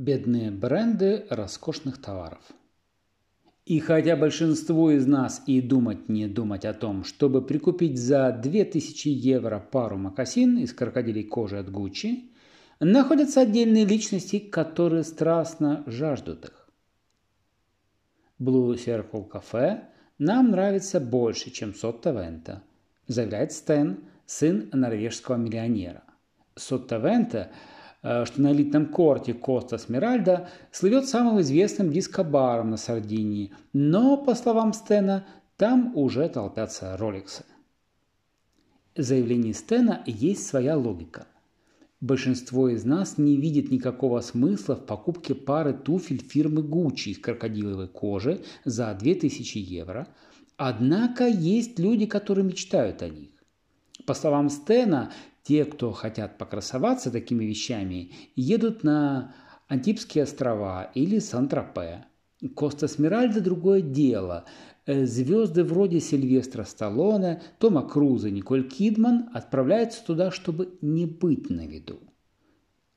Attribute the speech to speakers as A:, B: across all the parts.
A: Бедные бренды роскошных товаров. И хотя большинство из нас и думать не думать о том, чтобы прикупить за 2000 евро пару мокасин из крокодилей кожи от Гуччи, находятся отдельные личности, которые страстно жаждут их. Blue Circle Cafe нам нравится больше, чем Сотта Вента, заявляет Стэн, сын норвежского миллионера. Сотта Вента – что на элитном корте Коста Смиральда слывет самым известным дискобаром на Сардинии, но, по словам Стена, там уже толпятся роликсы. В заявлении Стена есть своя логика. Большинство из нас не видит никакого смысла в покупке пары туфель фирмы Gucci из крокодиловой кожи за 2000 евро, однако есть люди, которые мечтают о них. По словам Стена, те, кто хотят покрасоваться такими вещами, едут на Антипские острова или Сан-Тропе. Коста Смиральда – другое дело. Э, звезды вроде Сильвестра Сталлоне, Тома Круза, Николь Кидман отправляются туда, чтобы не быть на виду.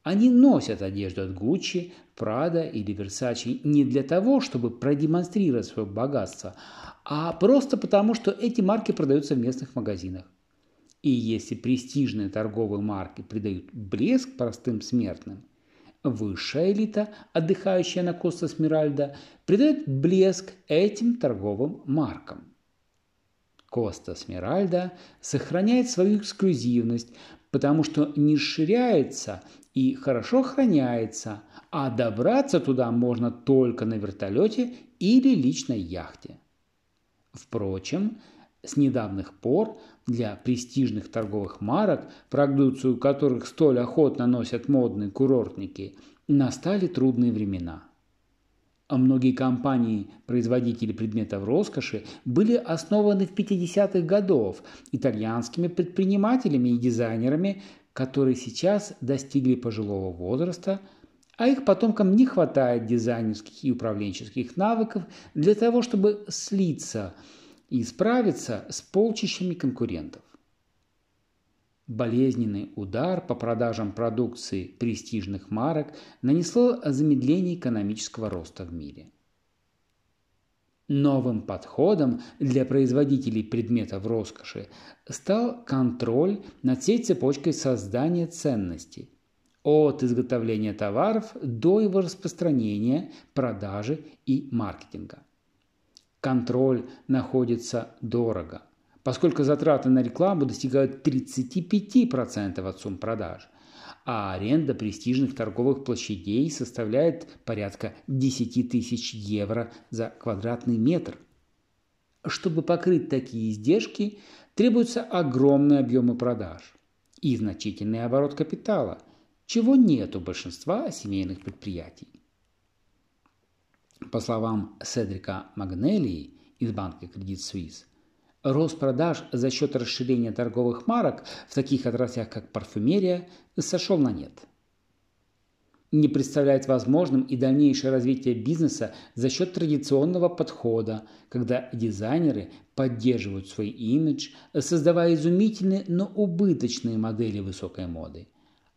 A: Они носят одежду от Гуччи, Прада или Версачи не для того, чтобы продемонстрировать свое богатство, а просто потому, что эти марки продаются в местных магазинах. И если престижные торговые марки придают блеск простым смертным, высшая элита, отдыхающая на Коста Смиральда, придает блеск этим торговым маркам. Коста Смиральда сохраняет свою эксклюзивность, потому что не расширяется и хорошо охраняется, а добраться туда можно только на вертолете или личной яхте. Впрочем, с недавних пор для престижных торговых марок, продукцию которых столь охотно носят модные курортники, настали трудные времена. А многие компании-производители предметов роскоши были основаны в 50-х годов итальянскими предпринимателями и дизайнерами, которые сейчас достигли пожилого возраста, а их потомкам не хватает дизайнерских и управленческих навыков для того, чтобы слиться – и справиться с полчищами конкурентов. Болезненный удар по продажам продукции престижных марок нанесло замедление экономического роста в мире. Новым подходом для производителей предметов роскоши стал контроль над всей цепочкой создания ценностей, от изготовления товаров до его распространения, продажи и маркетинга – контроль находится дорого, поскольку затраты на рекламу достигают 35% от сумм продаж, а аренда престижных торговых площадей составляет порядка 10 тысяч евро за квадратный метр. Чтобы покрыть такие издержки, требуются огромные объемы продаж и значительный оборот капитала, чего нет у большинства семейных предприятий. По словам Седрика Магнелии из банка Credit Suisse, рост продаж за счет расширения торговых марок в таких отраслях, как парфюмерия, сошел на нет. Не представляет возможным и дальнейшее развитие бизнеса за счет традиционного подхода, когда дизайнеры поддерживают свой имидж, создавая изумительные, но убыточные модели высокой моды,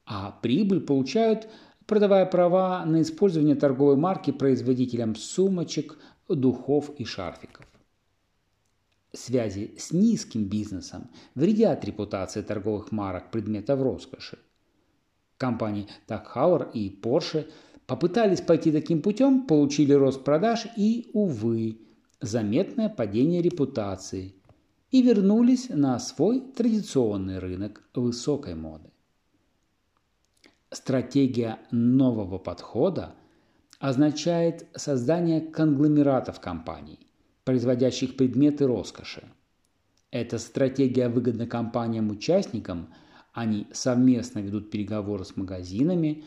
A: а прибыль получают – продавая права на использование торговой марки производителям сумочек, духов и шарфиков. Связи с низким бизнесом вредят репутации торговых марок предметов роскоши. Компании Так и Porsche попытались пойти таким путем, получили рост продаж и, увы, заметное падение репутации и вернулись на свой традиционный рынок высокой моды. Стратегия нового подхода означает создание конгломератов компаний, производящих предметы роскоши. Эта стратегия выгодна компаниям-участникам, они совместно ведут переговоры с магазинами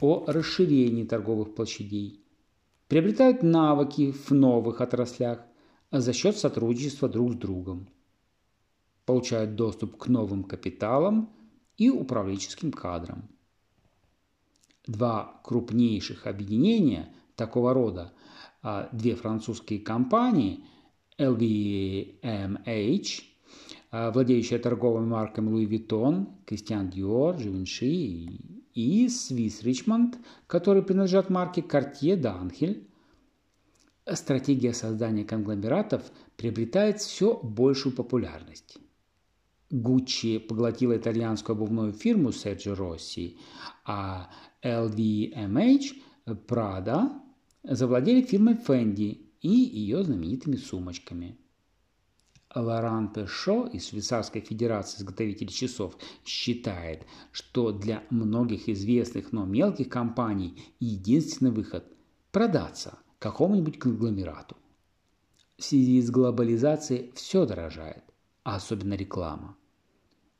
A: о расширении торговых площадей, приобретают навыки в новых отраслях за счет сотрудничества друг с другом, получают доступ к новым капиталам и управленческим кадрам. Два крупнейших объединения такого рода, две французские компании, LVMH, владеющая торговыми марками Louis Vuitton, Christian Dior, Givenchy и Swiss Richmond, которые принадлежат марке Cartier d'Angel. Стратегия создания конгломератов приобретает все большую популярность. Гуччи поглотила итальянскую обувную фирму Sergio Rossi, а LVMH, Prada завладели фирмой Fendi и ее знаменитыми сумочками. Лоран Пешо из Швейцарской Федерации изготовителей часов считает, что для многих известных, но мелких компаний единственный выход – продаться какому-нибудь конгломерату. В связи с глобализацией все дорожает, особенно реклама.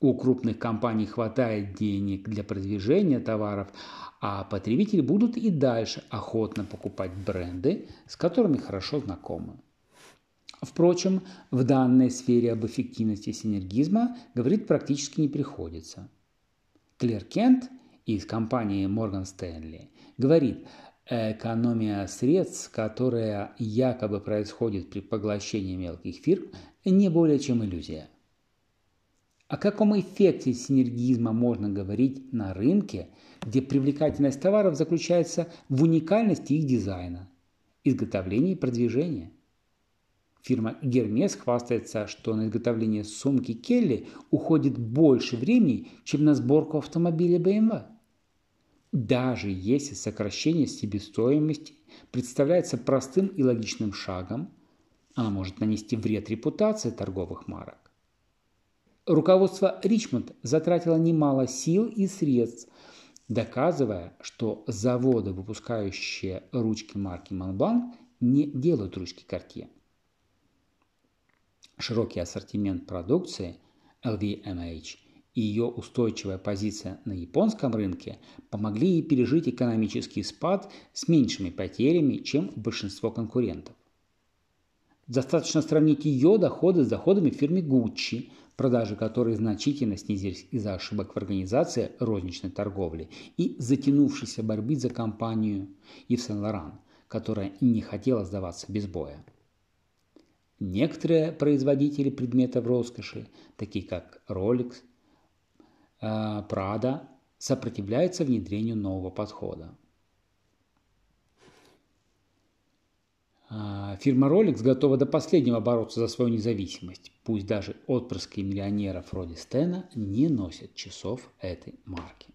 A: У крупных компаний хватает денег для продвижения товаров, а потребители будут и дальше охотно покупать бренды, с которыми хорошо знакомы. Впрочем, в данной сфере об эффективности синергизма говорить практически не приходится. Клер Кент из компании Morgan Stanley говорит, экономия средств, которая якобы происходит при поглощении мелких фирм, не более чем иллюзия. О каком эффекте синергизма можно говорить на рынке, где привлекательность товаров заключается в уникальности их дизайна, изготовлении и продвижении? Фирма Гермес хвастается, что на изготовление сумки Келли уходит больше времени, чем на сборку автомобиля BMW. Даже если сокращение себестоимости представляется простым и логичным шагом, она может нанести вред репутации торговых марок. Руководство Ричмонд затратило немало сил и средств, доказывая, что заводы, выпускающие ручки марки Montblanc, не делают ручки Cartier. Широкий ассортимент продукции LVMH и ее устойчивая позиция на японском рынке помогли ей пережить экономический спад с меньшими потерями, чем большинство конкурентов. Достаточно сравнить ее доходы с доходами фирмы Gucci – продажи которой значительно снизились из-за ошибок в организации розничной торговли и затянувшейся борьбы за компанию Ив Сен-Лоран, которая не хотела сдаваться без боя. Некоторые производители предметов роскоши, такие как Rolex, э, Prada, сопротивляются внедрению нового подхода. А, фирма Rolex готова до последнего бороться за свою независимость. Пусть даже отпрыски миллионеров вроде Стена не носят часов этой марки.